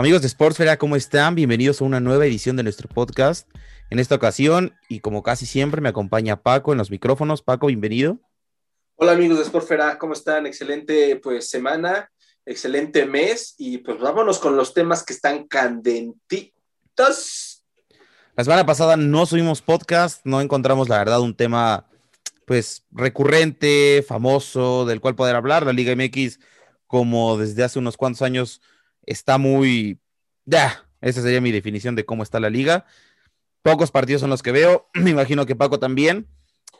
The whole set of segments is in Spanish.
Amigos de Sportsfera, ¿cómo están? Bienvenidos a una nueva edición de nuestro podcast. En esta ocasión, y como casi siempre, me acompaña Paco en los micrófonos. Paco, bienvenido. Hola amigos de Sportsfera, ¿cómo están? Excelente pues semana, excelente mes y pues vámonos con los temas que están candentitos. La semana pasada no subimos podcast, no encontramos la verdad un tema pues recurrente, famoso, del cual poder hablar. La Liga MX, como desde hace unos cuantos años, está muy... Ya, esa sería mi definición de cómo está la liga. Pocos partidos son los que veo, me imagino que Paco también.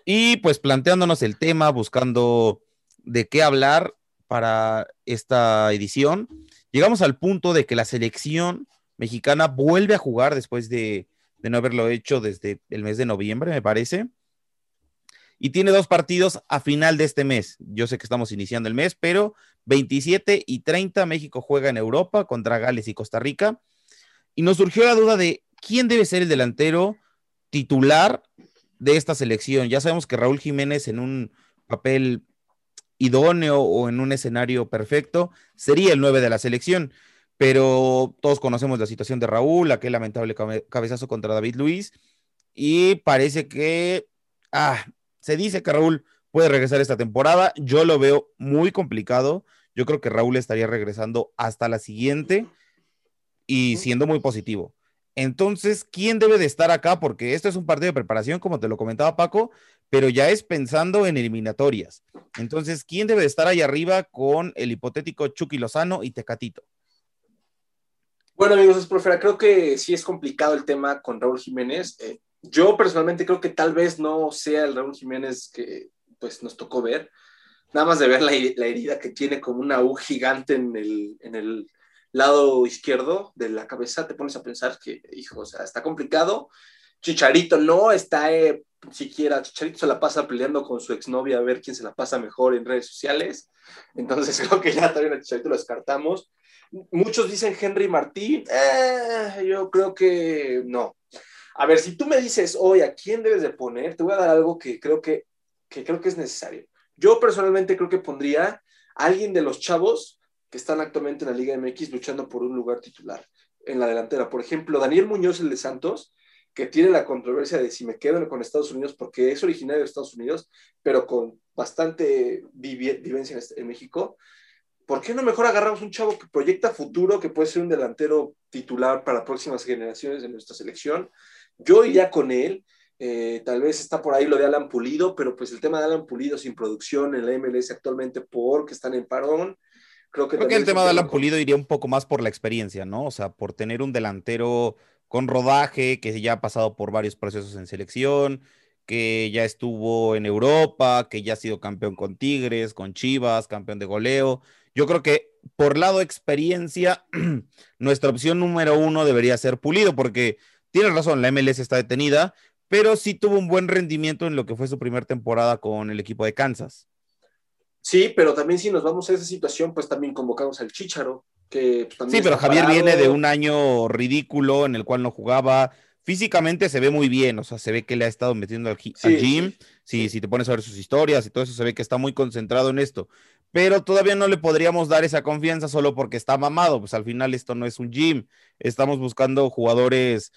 Y pues planteándonos el tema, buscando de qué hablar para esta edición, llegamos al punto de que la selección mexicana vuelve a jugar después de, de no haberlo hecho desde el mes de noviembre, me parece. Y tiene dos partidos a final de este mes. Yo sé que estamos iniciando el mes, pero 27 y 30 México juega en Europa contra Gales y Costa Rica. Y nos surgió la duda de quién debe ser el delantero titular de esta selección. Ya sabemos que Raúl Jiménez en un papel idóneo o en un escenario perfecto sería el 9 de la selección, pero todos conocemos la situación de Raúl, aquel lamentable cabezazo contra David Luis, y parece que ah, se dice que Raúl puede regresar esta temporada. Yo lo veo muy complicado. Yo creo que Raúl estaría regresando hasta la siguiente y siendo muy positivo. Entonces, ¿quién debe de estar acá? Porque esto es un partido de preparación, como te lo comentaba Paco, pero ya es pensando en eliminatorias. Entonces, ¿quién debe de estar ahí arriba con el hipotético Chucky Lozano y Tecatito? Bueno, amigos, profesora, creo que sí es complicado el tema con Raúl Jiménez. Eh, yo personalmente creo que tal vez no sea el Raúl Jiménez que pues nos tocó ver. Nada más de ver la, herida que tiene como una U gigante en el, en el lado izquierdo de la cabeza, te pones a pensar que, hijo, o sea, está complicado. Chicharito no está eh, siquiera, Chicharito se la pasa peleando con su exnovia a ver quién se la pasa mejor en redes sociales. Entonces creo que ya también a Chicharito lo descartamos. Muchos dicen Henry Martín, eh, yo creo que no. A ver, si tú me dices hoy a quién debes de poner, te voy a dar algo que creo que, que creo que es necesario. Yo personalmente creo que pondría a alguien de los chavos que están actualmente en la Liga MX luchando por un lugar titular en la delantera. Por ejemplo, Daniel Muñoz, el de Santos, que tiene la controversia de si me quedo con Estados Unidos porque es originario de Estados Unidos, pero con bastante vivencia en México. ¿Por qué no mejor agarramos un chavo que proyecta futuro, que puede ser un delantero titular para próximas generaciones de nuestra selección? Yo iría con él. Eh, tal vez está por ahí lo de Alan Pulido, pero pues el tema de Alan Pulido sin producción en la MLS actualmente porque están en parón. Creo que, el tema de Alan Pulido iría un poco más por la experiencia, ¿no? O sea, por tener un delantero con rodaje, que ya ha pasado por varios procesos en selección, que ya estuvo en Europa, que ya ha sido campeón con Tigres, con Chivas, campeón de goleo. Yo creo que por lado experiencia, nuestra opción número uno debería ser Pulido, porque tienes razón, la MLS está detenida, pero sí tuvo un buen rendimiento en lo que fue su primera temporada con el equipo de Kansas. Sí, pero también si nos vamos a esa situación, pues también convocamos al Chicharo, que pues, Sí, pero Javier viene de un año ridículo en el cual no jugaba. Físicamente se ve muy bien, o sea, se ve que le ha estado metiendo al, gym. Sí. si te pones a ver sus historias y todo eso, se ve que está muy concentrado en esto. Pero todavía no le podríamos dar esa confianza solo porque está mamado. Pues al final esto no es un gym. Estamos buscando jugadores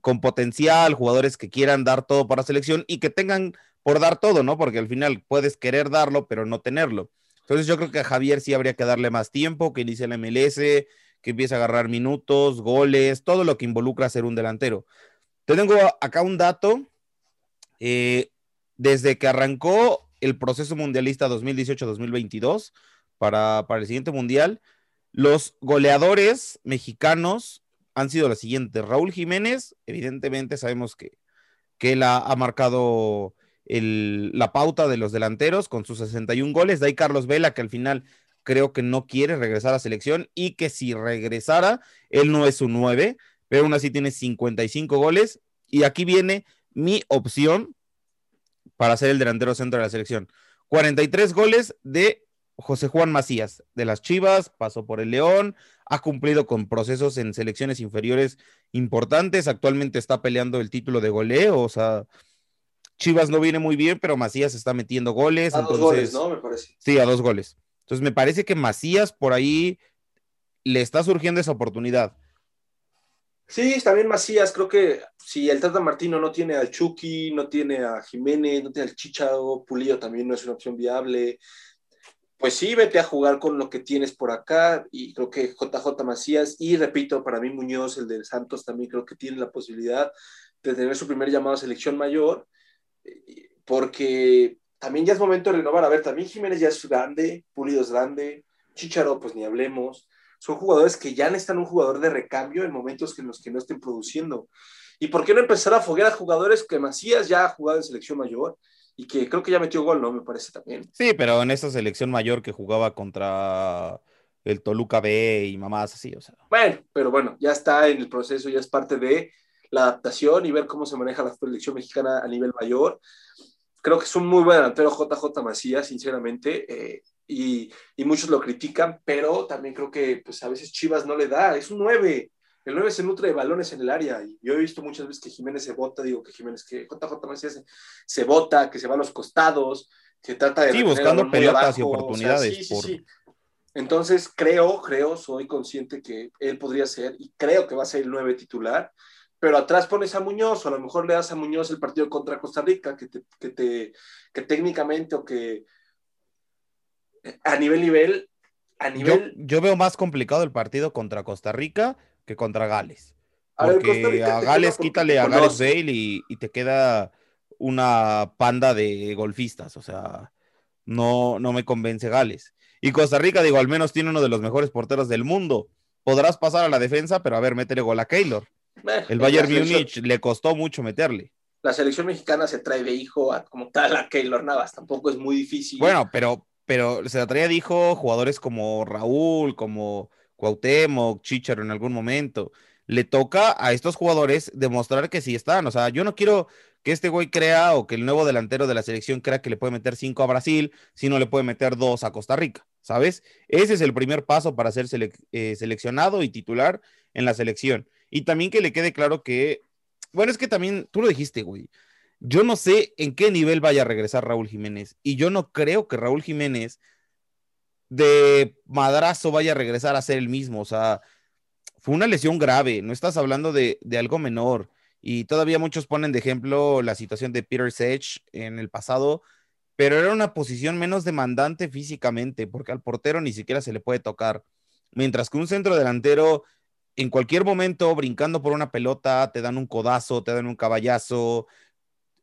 con potencial, jugadores que quieran dar todo para selección y que tengan por dar todo, ¿no? Porque al final puedes querer darlo, pero no tenerlo. Entonces yo creo que a Javier sí habría que darle más tiempo, que inicie la MLS, que empiece a agarrar minutos, goles, todo lo que involucra ser un delantero. Te tengo acá un dato. Eh, desde que arrancó el proceso mundialista 2018-2022 para, para el siguiente mundial, los goleadores mexicanos han sido las siguientes. Raúl Jiménez, evidentemente sabemos que, que él ha, marcado la pauta de los delanteros con sus 61 goles. De ahí Carlos Vela, que al final creo que no quiere regresar a selección y que si regresara, él no es un 9, pero aún así tiene 55 goles. Y aquí viene mi opción para ser el delantero centro de la selección. 43 goles de José Juan Macías, de las Chivas, pasó por el León, ha cumplido con procesos en selecciones inferiores importantes, actualmente está peleando el título de goleo, o sea, Chivas no viene muy bien, pero Macías está metiendo goles. A dos goles, ¿no? Me parece. Sí, a dos goles. Entonces me parece que Macías por ahí le está surgiendo esa oportunidad. Sí, también Macías, creo que si el Tata Martino no tiene al Chucky, no tiene a Jiménez, no tiene al Chicharo, Pulido también no es una opción viable. Pues sí, vete a jugar con lo que tienes por acá y creo que JJ Macías y repito, para mí Muñoz, el de Santos, también creo que tiene la posibilidad de tener su primer llamado a selección mayor, porque también ya es momento de renovar. A ver, también Jiménez ya es grande, Pulido es grande, Chicharo, pues ni hablemos son jugadores que ya necesitan un jugador de recambio en momentos en los que no estén produciendo. ¿Y por qué no empezar a foguear a jugadores que Macías ya ha jugado en selección mayor y que creo que ya metió gol, ¿no? Me parece también. Sí, pero en esa selección mayor que jugaba contra el Toluca B y mamás así, o sea. Bueno, pero bueno, ya está en el proceso, ya es parte de la adaptación y ver cómo se maneja la selección mexicana a nivel mayor. Creo que es un muy buen delantero JJ Macías, sinceramente. Eh, y, muchos lo critican, pero también creo que pues a veces Chivas no le da, es un 9, el 9 se nutre de balones en el área, y yo he visto muchas veces que Jiménez se bota, digo que Jiménez, que JJ Macías se, bota, que se va a los costados, que trata de... Sí, buscando pelotas y oportunidades. sí, sí, Entonces creo, creo, soy consciente que él podría ser, y creo que va a ser el 9 titular, pero atrás pones a Muñoz, o a lo mejor le das a Muñoz el partido contra Costa Rica, que, te, que, te, que técnicamente o que a nivel nivel, a nivel... Yo, veo más complicado el partido contra Costa Rica que contra Gales. Porque a, Gales quítale a Gales Bale y, te queda una panda de golfistas, o sea, no, no me convence Gales. Y Costa Rica, digo, al menos tiene uno de los mejores porteros del mundo. Podrás pasar a la defensa, pero a ver, métele gol a Keylor. el Bayern Múnich le costó mucho meterle. La selección mexicana se trae de hijo a, como tal a Keylor Navas, tampoco es muy difícil. Bueno, pero pero se la traía, dijo, jugadores como Raúl, como Cuauhtémoc, Chicharo en algún momento. Le toca a estos jugadores demostrar que sí están. O sea, yo no quiero que este güey crea o que el nuevo delantero de la selección crea que le puede meter cinco a Brasil, si no le puede meter dos a Costa Rica, ¿sabes? Ese es el primer paso para ser eh, seleccionado y titular en la selección. Y también que le quede claro que, bueno, es que también tú lo dijiste, güey. Yo no sé en qué nivel vaya a regresar Raúl Jiménez y yo no creo que Raúl Jiménez de madrazo vaya a regresar a ser el mismo. O sea, fue una lesión grave, no estás hablando de, algo menor. Y todavía muchos ponen de ejemplo la situación de Peter Sech en el pasado, pero era una posición menos demandante físicamente, porque al portero ni siquiera se le puede tocar. Mientras que un centro delantero, en cualquier momento, brincando por una pelota, te dan un codazo, te dan un caballazo,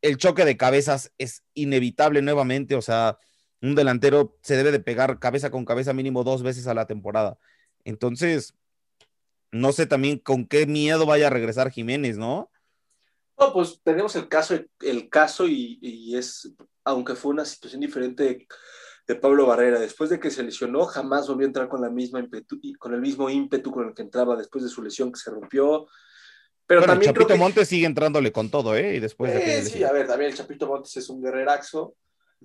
el choque de cabezas es inevitable nuevamente, o sea, un delantero se debe de pegar cabeza con cabeza mínimo dos veces a la temporada. Entonces, no sé también con qué miedo vaya a regresar Jiménez, ¿no? No, pues tenemos el caso, el caso y, es, aunque fue una situación diferente de, Pablo Barrera, después de que se lesionó, jamás volvió a entrar con la misma ímpetu, con el mismo ímpetu con el que entraba después de su lesión que se rompió. Pero también Chapito Montes sigue entrándole con todo, ¿eh? Y después de sí, a ver, también el Chapito Montes es un guerreraxo,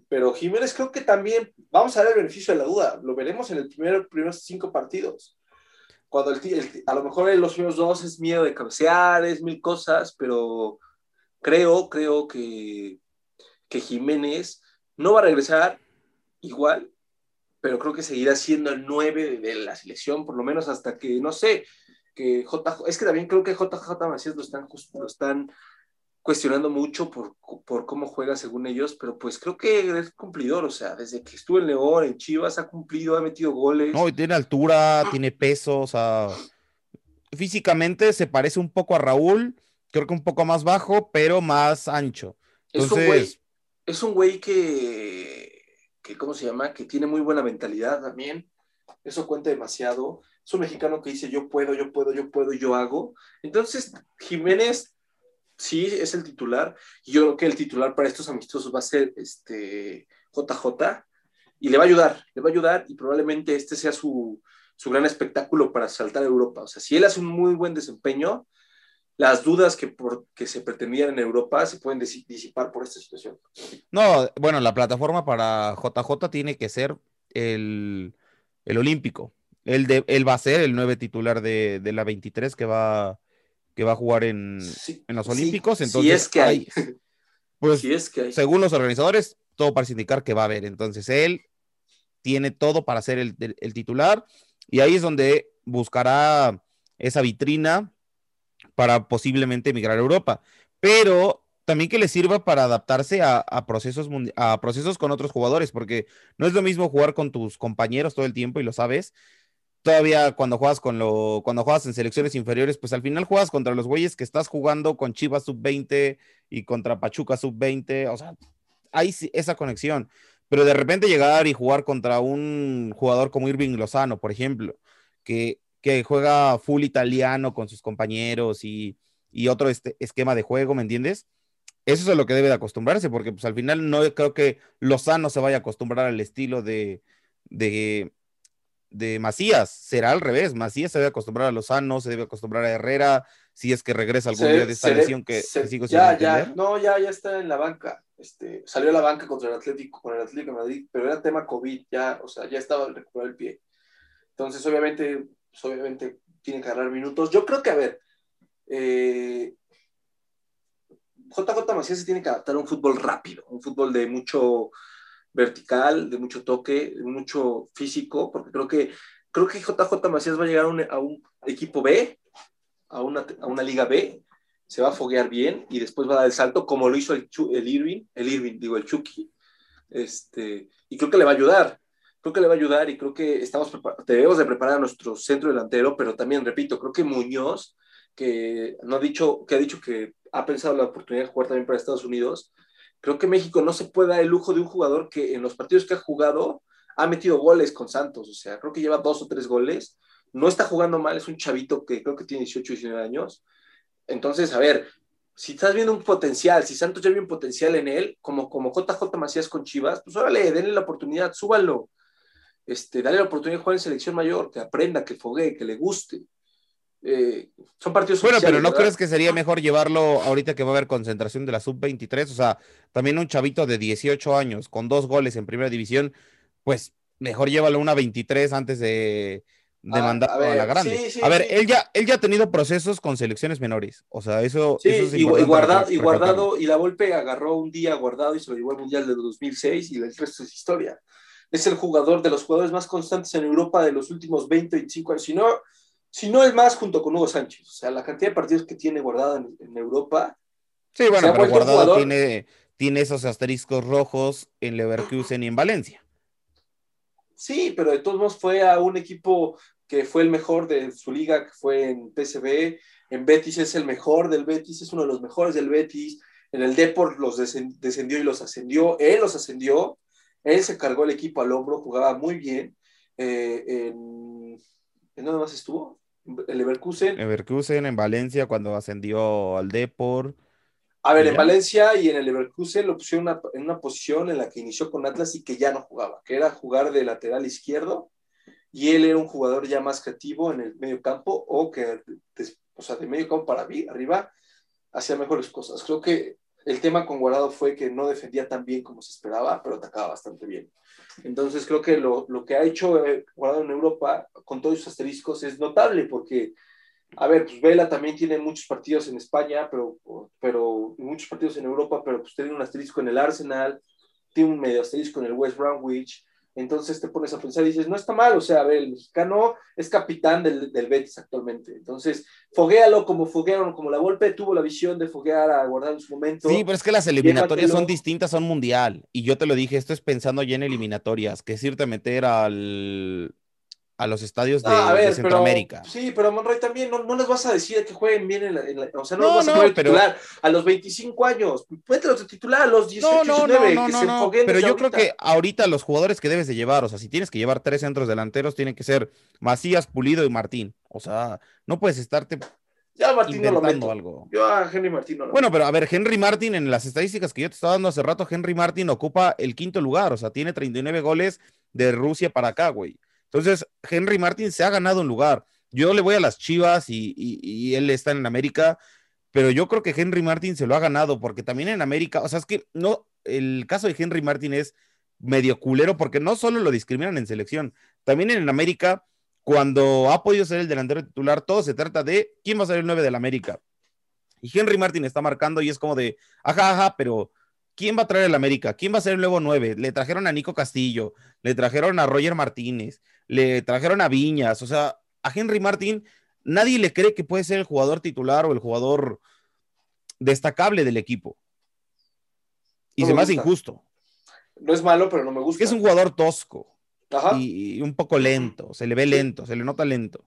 pero Jiménez creo que también, vamos a ver el beneficio de la duda, lo veremos en el primer, primeros cinco partidos. Cuando el, a lo mejor en los primeros dos es miedo de cabecear, es mil cosas, pero creo, creo que, que Jiménez no va a regresar igual, pero creo que seguirá siendo el 9 de la selección, por lo menos hasta que, no sé, que JJ, es que también creo que JJ Macías lo están, lo están cuestionando mucho por, por, cómo juega según ellos, pero pues creo que es cumplidor, o sea, desde que estuvo en León, en Chivas, ha cumplido, ha metido goles. No, y tiene altura, tiene peso, o sea, físicamente se parece un poco a Raúl, creo que un poco más bajo, pero más ancho. Entonces... Es un güey, que, que, ¿cómo se llama? Que tiene muy buena mentalidad también, eso cuenta demasiado es un mexicano que dice yo puedo, yo puedo, yo puedo, yo hago. Entonces, Jiménez sí es el titular. Y yo creo que el titular para estos amistosos va a ser este JJ y le va a ayudar, le va a ayudar y probablemente este sea su, su gran espectáculo para saltar a Europa. O sea, si él hace un muy buen desempeño, las dudas que, por, que se pretendían en Europa se pueden disipar por esta situación. No, bueno, la plataforma para JJ tiene que ser el, el olímpico. Él, de, él va a ser el nueve titular de, la 23 que va, que va a jugar en, los Olímpicos. Entonces, es que hay. Pues, es que según los organizadores, todo parece indicar que va a haber. Entonces, él tiene todo para ser el, titular. Y ahí es donde buscará esa vitrina para posiblemente emigrar a Europa, pero también que le sirva para adaptarse a, procesos, a procesos con otros jugadores, porque no es lo mismo jugar con tus compañeros todo el tiempo y lo sabes. Todavía cuando juegas con lo, cuando juegas en selecciones inferiores, pues al final juegas contra los güeyes que estás jugando con Chivas sub-20 y contra Pachuca sub-20, o sea, hay esa conexión. Pero de repente llegar y jugar contra un jugador como Irving Lozano, por ejemplo, que, que juega full italiano con sus compañeros y, y otro este, esquema de juego, ¿me entiendes? Eso es a lo que debe de acostumbrarse, porque pues al final no creo que Lozano se vaya a acostumbrar al estilo de, de, de Macías, será al revés, Macías se debe acostumbrar a Lozano, se debe acostumbrar a Herrera, si es que regresa algún día de esta lesión que, sigo ya, ya, no, ya, ya está en la banca, este, salió a la banca contra el Atlético, con el Atlético de Madrid, pero era tema COVID, ya, o sea, ya estaba recuperar el pie. Entonces, obviamente, pues, obviamente tiene que agarrar minutos. Yo creo que, a ver, eh, JJ Macías se tiene que adaptar a un fútbol rápido, un fútbol de mucho vertical, de mucho toque, mucho físico, porque creo que creo que JJ Macías va a llegar a un, equipo B, a una, a una, liga B, se va a foguear bien y después va a dar el salto como lo hizo el, el Irving, el Irving, digo, el Chucky, este, y creo que le va a ayudar, creo que le va a ayudar y creo que estamos debemos de preparar a nuestro centro delantero, pero también, repito, creo que Muñoz, que, no ha dicho, que ha dicho que ha pensado la oportunidad de jugar también para Estados Unidos. Creo que México no se puede dar el lujo de un jugador que en los partidos que ha jugado ha metido goles con Santos, o sea, creo que lleva dos o tres goles. No está jugando mal, es un chavito que creo que tiene 18, 19 años. Entonces, a ver, si estás viendo un potencial, si Santos ya ve un potencial en él, como, como JJ Macías con Chivas, pues órale, denle la oportunidad, súbanlo. Este, dale la oportunidad de jugar en selección mayor, que aprenda, que foguee, que le guste. Eh, son partidos. Bueno, pero ¿no crees que sería mejor llevarlo ahorita que va a haber concentración de la sub-23? O sea, también un chavito de 18 años con dos goles en primera división, pues mejor llévalo una 23 antes de, de ah, mandar a, la grande. a ver, él, ya, él ya ha tenido procesos con selecciones menores. O sea, eso, es y, guardado, y guardado, y la golpe agarró un día guardado y se lo llevó al Mundial de 2006 y el resto es historia. Es el jugador de los jugadores más constantes en Europa de los últimos 20, 25 años. Si no, si no el más, junto con Hugo Sánchez. O sea, la cantidad de partidos que tiene guardado en, Europa. Sí, bueno, pero guardado tiene, tiene esos asteriscos rojos en Leverkusen y en Valencia. Sí, pero de todos modos fue a un equipo que fue el mejor de su liga, que fue en PSV. En Betis es el mejor del Betis, es uno de los mejores del Betis. En el Deport los descendió y los ascendió. Él los ascendió. Él se cargó el equipo al hombro, jugaba muy bien. Eh, en, ¿En dónde más estuvo? El Leverkusen. Leverkusen en Valencia cuando ascendió al Depor. A ver, en Valencia y en el Leverkusen lo pusieron en una posición en la que inició con Atlas y que ya no jugaba, que era jugar de lateral izquierdo y él era un jugador ya más creativo en el medio campo o que, o sea, de medio campo para arriba hacía mejores cosas. Creo que el tema con Guardado fue que no defendía tan bien como se esperaba, pero atacaba bastante bien. Entonces creo que lo, lo que ha hecho eh, Guardado en Europa con todos sus asteriscos es notable porque, a ver, pues Vela también tiene muchos partidos en España, pero, pero muchos partidos en Europa, pero pues tiene un asterisco en el Arsenal, tiene un medio asterisco en el West Bromwich, entonces te pones a pensar y dices, no está mal, o sea, a ver, el mexicano es capitán del, del Betis actualmente. Entonces, foguealo como foguearon, como la Volpe tuvo la visión de foguear a guardar en su momento. Sí, pero es que las eliminatorias son distintas, son mundial. Y yo te lo dije, esto es pensando ya en eliminatorias, que es irte a meter al, a los estadios de, ah, Centroamérica. sí, pero Monroy también no, no, les vas a decir que jueguen bien en la, o sea, no, vas a poner titular a los 25 años, los titular a los 18, no, 19, que se enfoguen Pero yo creo que ahorita los jugadores que debes de llevar, o sea, si tienes que llevar tres centros delanteros, tienen que ser Macías, Pulido y Martín. O sea, no puedes estarte ya Martín no lo meto. algo. Yo a Henry Martín no lo Bueno, pero a ver, Henry Martín, en las estadísticas que yo te estaba dando hace rato, Henry Martín ocupa el quinto lugar, o sea, tiene 39 goles de Rusia para acá, güey. Entonces, Henry Martin se ha ganado un lugar. Yo le voy a las Chivas y, él está en América, pero yo creo que Henry Martin se lo ha ganado porque también en América, o sea, es que no, el caso de Henry Martin es medio culero porque no solo lo discriminan en selección, también en América, cuando ha podido ser el delantero titular, todo se trata de quién va a ser el 9 del América. Y Henry Martin está marcando y es como de, ajá, ajá, pero ¿quién va a traer el América? ¿Quién va a ser el nuevo 9? Le trajeron a Nico Castillo, le trajeron a Roger Martínez, le trajeron a Viñas, o sea, a Henry Martin nadie le cree que puede ser el jugador titular o el jugador destacable del equipo. Y se me hace injusto. No es malo, pero no me gusta. Es un jugador tosco Y, un poco lento, se le ve lento, se le nota lento.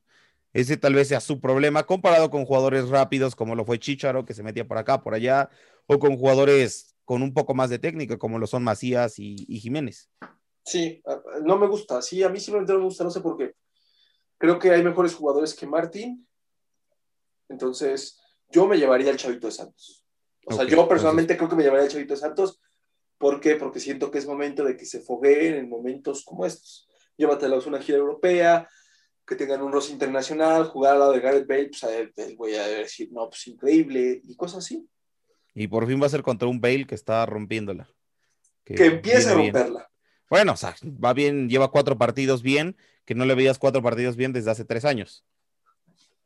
Ese tal vez sea su problema comparado con jugadores rápidos como lo fue Chicharo, que se metía por acá, por allá, o con jugadores con un poco más de técnica, como lo son Macías y, Jiménez. Sí, no me gusta. Sí, a mí simplemente no me gusta, no sé por qué. Creo que hay mejores jugadores que Martín. Entonces, yo me llevaría al Chavito de Santos. O sea, yo personalmente creo que me llevaría al Chavito de Santos. ¿Por qué? Porque siento que es momento de que se fogueen en momentos como estos. Llévatelos a una gira europea, que tengan un roce internacional, jugar al lado de Gareth Bale, pues a él, voy a decir, no, pues increíble, y cosas así. Y por fin va a ser contra un Bale que está rompiéndola. Que, empiece a romperla. Bueno, o sea, va bien, lleva cuatro partidos bien, que no le veías cuatro partidos bien desde hace tres años.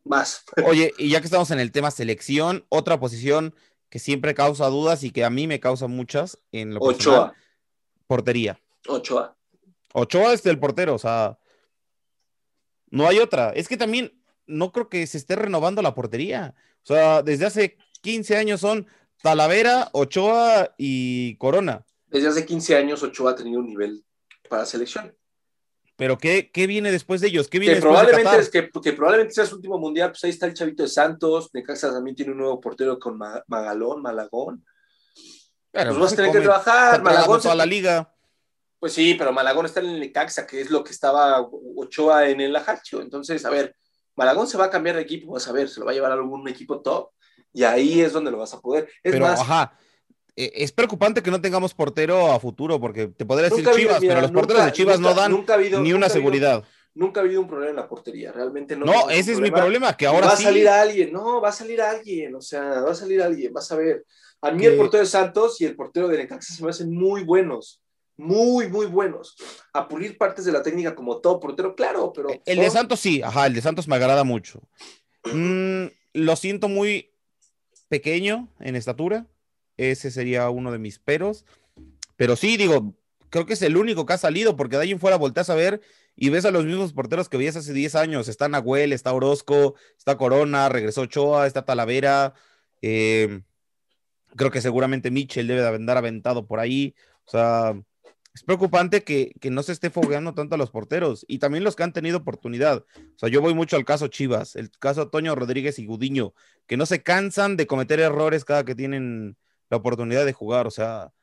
Más. Oye, y ya que estamos en el tema selección, otra posición que siempre causa dudas y que a mí me causa muchas en lo Ochoa. portería. Ochoa. Ochoa es el portero, o sea, no hay otra. Es que también no creo que se esté renovando la portería. O sea, desde hace 15 años son Talavera, Ochoa y Corona. Desde hace 15 años Ochoa ha tenido un nivel para selección. Pero ¿qué, qué viene después de ellos? ¿Qué viene que probablemente es que, probablemente sea su último mundial, pues ahí está el chavito de Santos, Necaxa también tiene un nuevo portero con Magalón, Malagón. pues vas a tener que trabajar, Malagón. Toda la liga. Pues sí, pero Malagón está en el Necaxa, que es lo que estaba Ochoa en el Ajacho. Entonces, a ver, Malagón se va a cambiar de equipo, vas a ver, se lo va a llevar a algún equipo top, y ahí es donde lo vas a poder. Es pero, ajá, eh, es preocupante que no tengamos portero a futuro, porque te podría decir Chivas, pero los porteros de Chivas no dan ni una seguridad. nunca ha habido un problema en la portería, realmente no. No, ese es mi problema, que ahora va a salir alguien, no, va a salir alguien, o sea, va a salir alguien, vas a ver. A mí el portero de Santos y el portero de Necaxa se me hacen muy buenos, muy, muy buenos. A pulir partes de la técnica como todo portero, claro, pero... El de Santos sí, ajá, el de Santos me agrada mucho. Mm, lo siento muy pequeño en estatura, ese sería uno de mis peros. Pero sí, digo, creo que es el único que ha salido, porque de ahí en fuera volteas a ver y ves a los mismos porteros que veías hace 10 años. Está Nahuel, está Orozco, está Corona, regresó Ochoa, está Talavera. Eh, creo que seguramente Mitchell debe de andar aventado por ahí. O sea, es preocupante que, que, no se esté fogueando tanto a los porteros y también los que han tenido oportunidad. O sea, yo voy mucho al caso Chivas, el caso Toño Rodríguez y Gudiño, que no se cansan de cometer errores cada que tienen la oportunidad de jugar. O sea,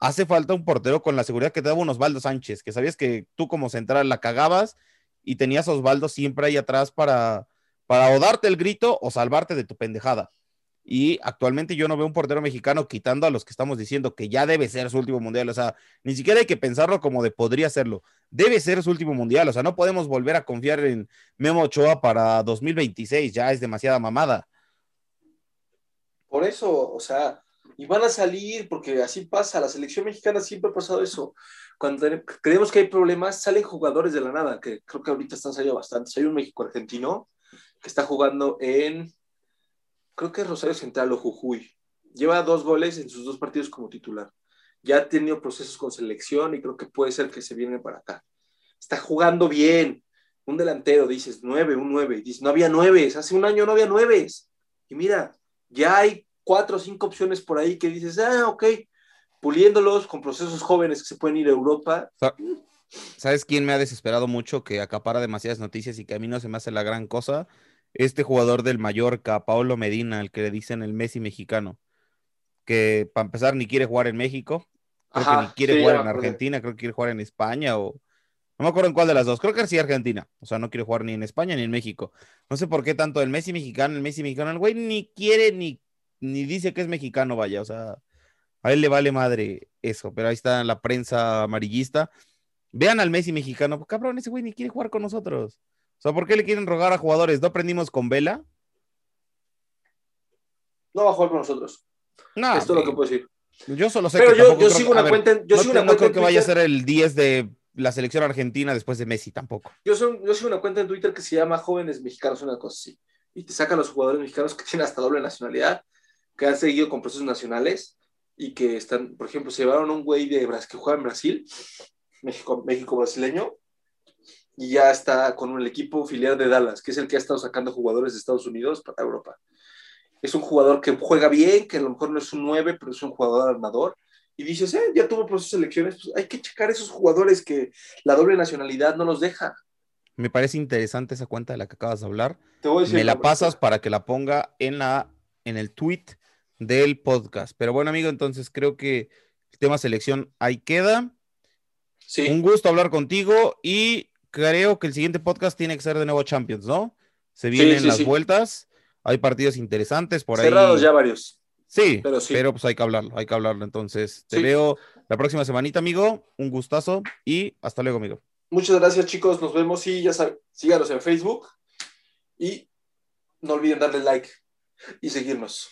hace falta un portero con la seguridad que te daba un Osvaldo Sánchez, que sabías que tú como central la cagabas y tenías a Osvaldo siempre ahí atrás para, para o darte el grito o salvarte de tu pendejada. Y actualmente yo no veo un portero mexicano quitando a los que estamos diciendo que ya debe ser su último mundial. O sea, ni siquiera hay que pensarlo como de podría serlo. Debe ser su último mundial. O sea, no podemos volver a confiar en Memo Ochoa para 2026. Ya es demasiada mamada. Por eso, o sea, y van a salir, porque así pasa, la selección mexicana siempre ha pasado eso. Cuando creemos que hay problemas, salen jugadores de la nada, que creo que ahorita están saliendo bastantes. Hay un México-argentino que está jugando en, creo que es Rosario Central o Jujuy. Lleva dos goles en sus dos partidos como titular. Ya ha tenido procesos con selección y creo que puede ser que se viene para acá. Está jugando bien. Un delantero, dices, nueve, un nueve. Dices, no había nueve. Hace un año no había nueve. Y mira, ya hay cuatro o cinco opciones por ahí que dices, ah, ok, puliéndolos con procesos jóvenes que se pueden ir a Europa. ¿Sabes quién me ha desesperado mucho, que acapara demasiadas noticias y que a mí no se me hace la gran cosa? Este jugador del Mallorca, Paolo Medina, el que le dicen el Messi mexicano, que para empezar ni quiere jugar en México, creo que ni quiere jugar en Argentina, creo que quiere jugar en España o... No me acuerdo en cuál de las dos, creo que sí Argentina, o sea, no quiere jugar ni en España ni en México. No sé por qué tanto el Messi mexicano, el Messi mexicano, el güey ni quiere ni ni dice que es mexicano, vaya, o sea, a él le vale madre eso, pero ahí está la prensa amarillista. Vean al Messi mexicano, pues, cabrón, ese güey ni quiere jugar con nosotros. O sea, ¿por qué le quieren rogar a jugadores? ¿No aprendimos con Vela? No va a jugar con nosotros. No. Esto es lo que puedo decir. Yo solo sé pero que yo, yo sigo una cuenta. Yo no, una creo que vaya a ser el 10 de la selección argentina después de Messi tampoco. Yo, yo sigo una cuenta en Twitter que se llama Jóvenes Mexicanos, una cosa así. Y te sacan los jugadores mexicanos que tienen hasta doble nacionalidad que han seguido con procesos nacionales y que están, por ejemplo, se llevaron a un güey de que juega en Brasil, México, México brasileño, y ya está con el equipo filial de Dallas, que es el que ha estado sacando jugadores de Estados Unidos para Europa. Es un jugador que juega bien, que a lo mejor no es un 9, pero es un jugador armador. Y dices, eh, ya tuvo por sus selecciones, pues hay que checar esos jugadores que la doble nacionalidad no los deja. Me parece interesante esa cuenta de la que acabas de hablar. Me la pasas para que la ponga en, la, en el tweet del podcast. Pero bueno, amigo, entonces creo que el tema selección ahí queda. Sí. Un gusto hablar contigo y creo que el siguiente podcast tiene que ser de nuevo Champions, ¿no? Se vienen las vueltas, hay partidos interesantes por ahí. Cerrados ya varios. Sí, pero pues hay que hablarlo, hay que hablarlo. Entonces, te veo la próxima semanita, amigo. Un gustazo y hasta luego, amigo. Muchas gracias, chicos. Nos vemos y ya saben, síganos en Facebook y no olviden darle like y seguirnos.